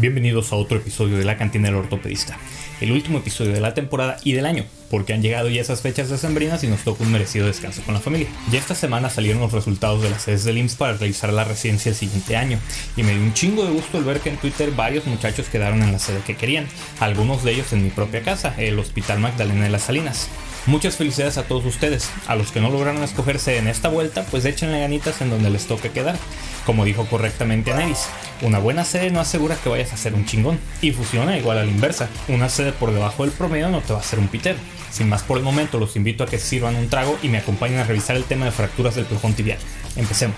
Bienvenidos a otro episodio de La Cantina del Ortopedista, el último episodio de la temporada y del año, porque han llegado ya esas fechas decembrinas y nos toca un merecido descanso con la familia. Ya esta semana salieron los resultados de las sedes del IMSS para realizar la residencia el siguiente año, y me dio un chingo de gusto el ver que en Twitter varios muchachos quedaron en la sede que querían, algunos de ellos en mi propia casa, el Hospital Magdalena de las Salinas. Muchas felicidades a todos ustedes. A los que no lograron escogerse en esta vuelta, pues échenle ganitas en donde les toque quedar. Como dijo correctamente Aneris, una buena sede no asegura que vayas a ser un chingón. Y funciona igual a la inversa. Una sede por debajo del promedio no te va a hacer un pitero. Sin más por el momento, los invito a que sirvan un trago y me acompañen a revisar el tema de fracturas del plafón tibial. Empecemos.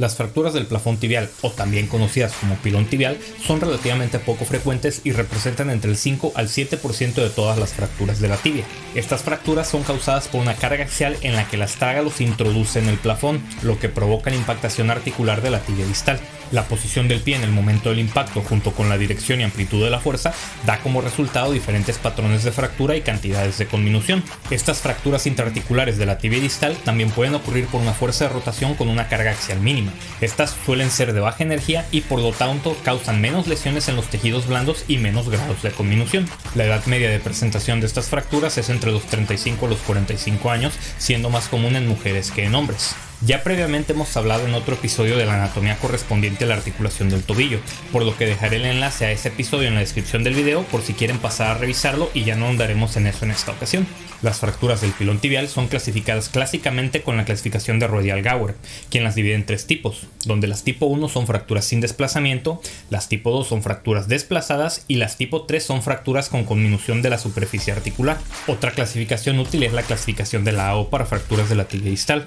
Las fracturas del plafón tibial, o también conocidas como pilón tibial, son relativamente poco frecuentes y representan entre el 5 al 7% de todas las fracturas de la tibia. Estas fracturas son causadas por una carga axial en la que la astragalus se introduce en el plafón, lo que provoca la impactación articular de la tibia distal. La posición del pie en el momento del impacto junto con la dirección y amplitud de la fuerza da como resultado diferentes patrones de fractura y cantidades de conminución. Estas fracturas intraarticulares de la tibia distal también pueden ocurrir por una fuerza de rotación con una carga axial mínima. Estas suelen ser de baja energía y por lo tanto causan menos lesiones en los tejidos blandos y menos grados de conminución. La edad media de presentación de estas fracturas es entre los 35 a los 45 años, siendo más común en mujeres que en hombres. Ya previamente hemos hablado en otro episodio de la anatomía correspondiente a la articulación del tobillo, por lo que dejaré el enlace a ese episodio en la descripción del video por si quieren pasar a revisarlo y ya no andaremos en eso en esta ocasión. Las fracturas del pilón tibial son clasificadas clásicamente con la clasificación de Rodial-Gower, quien las divide en tres tipos, donde las tipo 1 son fracturas sin desplazamiento, las tipo 2 son fracturas desplazadas y las tipo 3 son fracturas con conminución de la superficie articular. Otra clasificación útil es la clasificación de la AO para fracturas de la tibia distal.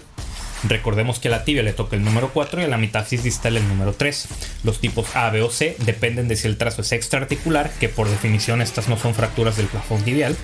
Recordemos que a la tibia le toca el número 4 y a la metáfisis distal el número 3. Los tipos A, B o C dependen de si el trazo es extraarticular, que por definición estas no son fracturas del plafón tibial,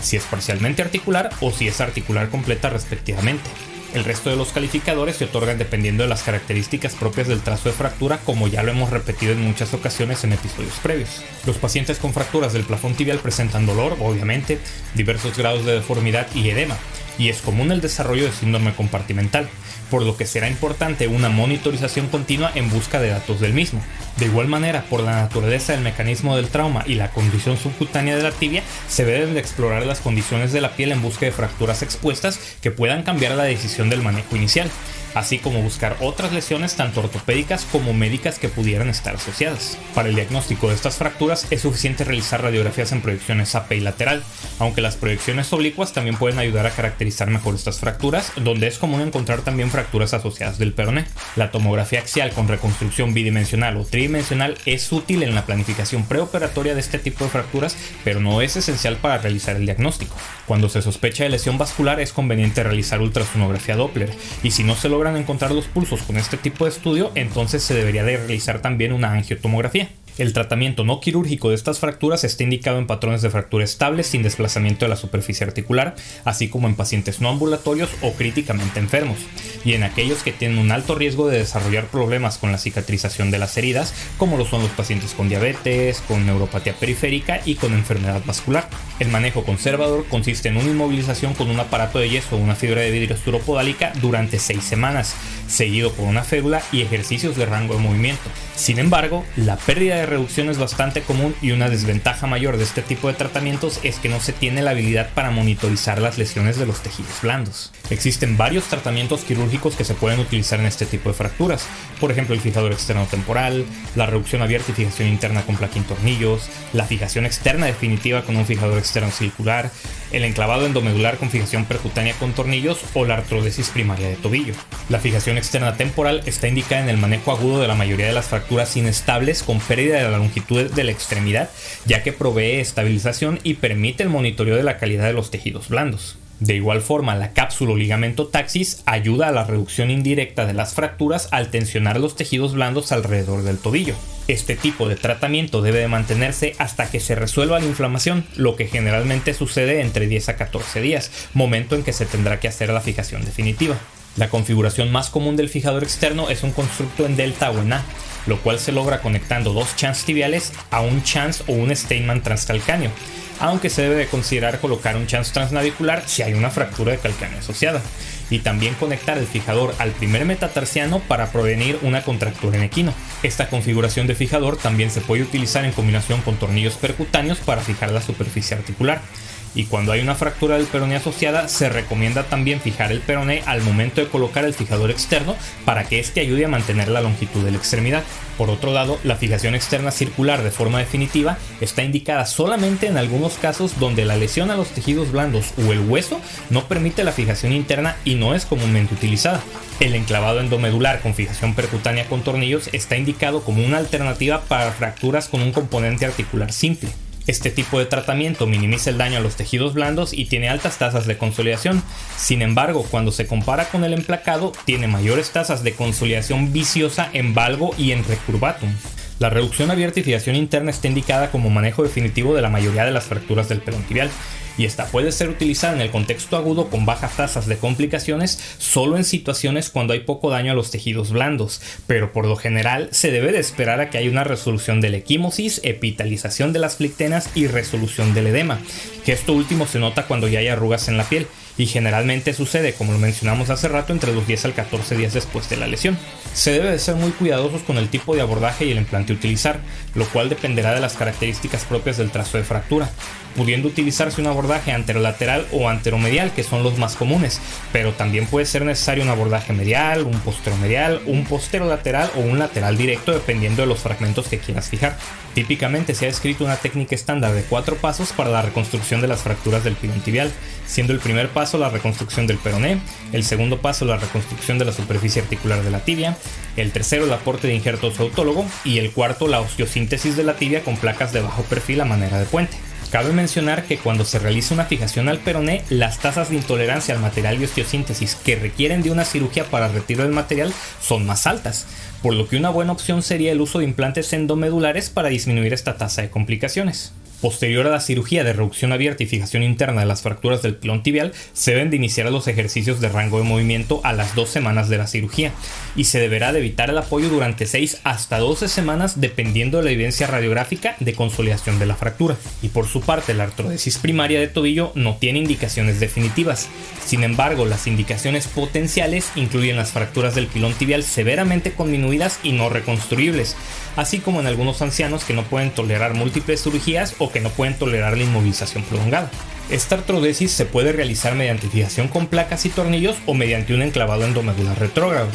si es parcialmente articular o si es articular completa respectivamente. El resto de los calificadores se otorgan dependiendo de las características propias del trazo de fractura, como ya lo hemos repetido en muchas ocasiones en episodios previos. Los pacientes con fracturas del plafón tibial presentan dolor, obviamente, diversos grados de deformidad y edema, y es común el desarrollo de síndrome compartimental, por lo que será importante una monitorización continua en busca de datos del mismo. De igual manera, por la naturaleza del mecanismo del trauma y la condición subcutánea de la tibia, se deben de explorar las condiciones de la piel en busca de fracturas expuestas que puedan cambiar la decisión del manejo inicial así como buscar otras lesiones tanto ortopédicas como médicas que pudieran estar asociadas. Para el diagnóstico de estas fracturas es suficiente realizar radiografías en proyecciones AP y lateral, aunque las proyecciones oblicuas también pueden ayudar a caracterizar mejor estas fracturas, donde es común encontrar también fracturas asociadas del peroné. La tomografía axial con reconstrucción bidimensional o tridimensional es útil en la planificación preoperatoria de este tipo de fracturas, pero no es esencial para realizar el diagnóstico. Cuando se sospecha de lesión vascular es conveniente realizar ultrasonografía Doppler, y si no se logra encontrar los pulsos con este tipo de estudio, entonces se debería de realizar también una angiotomografía. El tratamiento no quirúrgico de estas fracturas está indicado en patrones de fractura estables sin desplazamiento de la superficie articular, así como en pacientes no ambulatorios o críticamente enfermos, y en aquellos que tienen un alto riesgo de desarrollar problemas con la cicatrización de las heridas, como lo son los pacientes con diabetes, con neuropatía periférica y con enfermedad vascular. El manejo conservador consiste en una inmovilización con un aparato de yeso o una fibra de vidrio esturopodálica durante 6 semanas, seguido por una férula y ejercicios de rango de movimiento. Sin embargo, la pérdida de reducción es bastante común y una desventaja mayor de este tipo de tratamientos es que no se tiene la habilidad para monitorizar las lesiones de los tejidos blandos. Existen varios tratamientos quirúrgicos que se pueden utilizar en este tipo de fracturas, por ejemplo el fijador externo temporal, la reducción abierta y fijación interna con plaquín tornillos, la fijación externa definitiva con un fijador externo circular, el enclavado endomedular con fijación percutánea con tornillos o la artrodesis primaria de tobillo. La fijación externa temporal está indicada en el manejo agudo de la mayoría de las fracturas inestables con pérdida de la longitud de la extremidad, ya que provee estabilización y permite el monitoreo de la calidad de los tejidos blandos. De igual forma, la cápsula o ligamento taxis ayuda a la reducción indirecta de las fracturas al tensionar los tejidos blandos alrededor del tobillo. Este tipo de tratamiento debe de mantenerse hasta que se resuelva la inflamación, lo que generalmente sucede entre 10 a 14 días, momento en que se tendrá que hacer la fijación definitiva. La configuración más común del fijador externo es un constructo en delta o en A, lo cual se logra conectando dos chans tibiales a un chance o un Steinman transcalcáneo, aunque se debe de considerar colocar un chance transnavicular si hay una fractura de calcáneo asociada, y también conectar el fijador al primer metatarsiano para prevenir una contractura en equino. Esta configuración de fijador también se puede utilizar en combinación con tornillos percutáneos para fijar la superficie articular y cuando hay una fractura del peroné asociada se recomienda también fijar el peroné al momento de colocar el fijador externo para que éste ayude a mantener la longitud de la extremidad. Por otro lado, la fijación externa circular de forma definitiva está indicada solamente en algunos casos donde la lesión a los tejidos blandos o el hueso no permite la fijación interna y no es comúnmente utilizada. El enclavado endomedular con fijación percutánea con tornillos está indicado como una alternativa para fracturas con un componente articular simple. Este tipo de tratamiento minimiza el daño a los tejidos blandos y tiene altas tasas de consolidación. Sin embargo, cuando se compara con el emplacado, tiene mayores tasas de consolidación viciosa en valgo y en recurvatum. La reducción abierta y fijación interna está indicada como manejo definitivo de la mayoría de las fracturas del perón tibial y esta puede ser utilizada en el contexto agudo con bajas tasas de complicaciones solo en situaciones cuando hay poco daño a los tejidos blandos, pero por lo general se debe de esperar a que haya una resolución de la equimosis, epitalización de las flictenas y resolución del edema, que esto último se nota cuando ya hay arrugas en la piel y generalmente sucede, como lo mencionamos hace rato, entre los 10 al 14 días después de la lesión. Se debe de ser muy cuidadosos con el tipo de abordaje y el implante utilizar, lo cual dependerá de las características propias del trazo de fractura, pudiendo utilizarse un abordaje anterolateral o anteromedial, que son los más comunes, pero también puede ser necesario un abordaje medial, un posteromedial, un posterolateral o un lateral directo, dependiendo de los fragmentos que quieras fijar. Típicamente se ha escrito una técnica estándar de cuatro pasos para la reconstrucción de las fracturas del pilón tibial, siendo el primer paso la reconstrucción del peroné, el segundo paso la reconstrucción de la superficie articular de la tibia, el tercero el aporte de injertos autólogo y el cuarto la osteosíntesis de la tibia con placas de bajo perfil a manera de puente. Cabe mencionar que cuando se realiza una fijación al peroné, las tasas de intolerancia al material de osteosíntesis que requieren de una cirugía para retiro del material son más altas, por lo que una buena opción sería el uso de implantes endomedulares para disminuir esta tasa de complicaciones. Posterior a la cirugía de reducción abierta y fijación interna de las fracturas del pilón tibial, se deben de iniciar los ejercicios de rango de movimiento a las dos semanas de la cirugía y se deberá de evitar el apoyo durante 6 hasta 12 semanas dependiendo de la evidencia radiográfica de consolidación de la fractura. Y por su parte, la artrodesis primaria de tobillo no tiene indicaciones definitivas. Sin embargo, las indicaciones potenciales incluyen las fracturas del pilón tibial severamente conminuidas y no reconstruibles, así como en algunos ancianos que no pueden tolerar múltiples cirugías que no pueden tolerar la inmovilización prolongada. Esta artrodesis se puede realizar mediante fijación con placas y tornillos o mediante un enclavado endomedular retrógrado,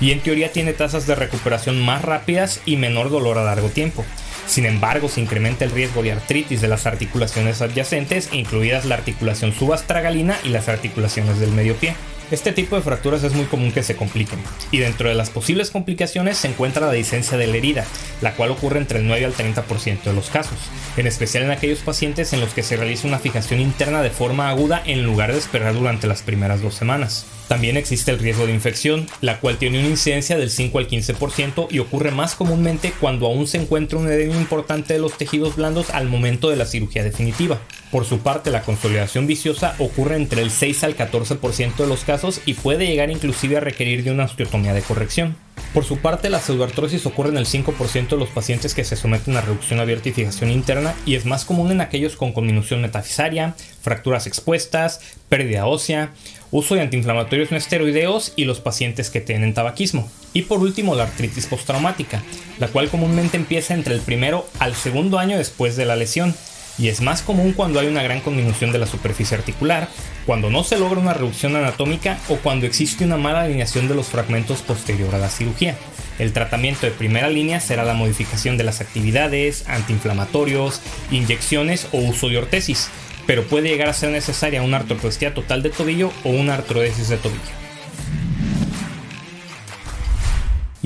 y en teoría tiene tasas de recuperación más rápidas y menor dolor a largo tiempo. Sin embargo, se incrementa el riesgo de artritis de las articulaciones adyacentes, incluidas la articulación subastragalina y las articulaciones del medio pie. Este tipo de fracturas es muy común que se compliquen, y dentro de las posibles complicaciones se encuentra la licencia de la herida, la cual ocurre entre el 9 al 30% de los casos, en especial en aquellos pacientes en los que se realiza una fijación interna de forma aguda en lugar de esperar durante las primeras dos semanas. También existe el riesgo de infección, la cual tiene una incidencia del 5 al 15% y ocurre más comúnmente cuando aún se encuentra un edema importante de los tejidos blandos al momento de la cirugía definitiva. Por su parte, la consolidación viciosa ocurre entre el 6 al 14% de los casos y puede llegar inclusive a requerir de una osteotomía de corrección. Por su parte, la pseudoartrosis ocurre en el 5% de los pacientes que se someten a reducción abierta y fijación interna y es más común en aquellos con conminución metafisaria, fracturas expuestas, pérdida ósea, uso de antiinflamatorios no esteroideos y los pacientes que tienen tabaquismo. Y por último, la artritis postraumática, la cual comúnmente empieza entre el primero al segundo año después de la lesión y es más común cuando hay una gran conminución de la superficie articular, cuando no se logra una reducción anatómica o cuando existe una mala alineación de los fragmentos posterior a la cirugía. El tratamiento de primera línea será la modificación de las actividades, antiinflamatorios, inyecciones o uso de ortesis, pero puede llegar a ser necesaria una artroplastia total de tobillo o una artrodesis de tobillo.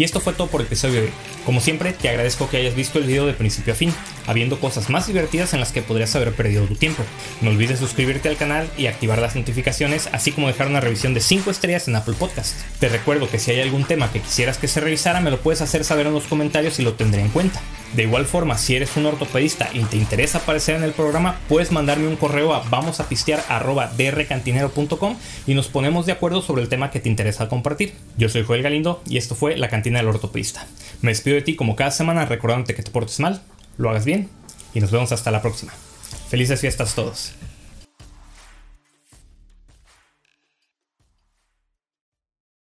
Y esto fue todo por el episodio de hoy. Como siempre, te agradezco que hayas visto el video de principio a fin, habiendo cosas más divertidas en las que podrías haber perdido tu tiempo. No olvides suscribirte al canal y activar las notificaciones, así como dejar una revisión de 5 estrellas en Apple Podcast. Te recuerdo que si hay algún tema que quisieras que se revisara, me lo puedes hacer saber en los comentarios y lo tendré en cuenta. De igual forma, si eres un ortopedista y te interesa aparecer en el programa, puedes mandarme un correo a vamosapistear.drcantinero.com y nos ponemos de acuerdo sobre el tema que te interesa compartir. Yo soy Joel Galindo y esto fue La Cantina del Ortopedista. Me despido de ti como cada semana recordándote que te portes mal, lo hagas bien y nos vemos hasta la próxima. Felices fiestas todos.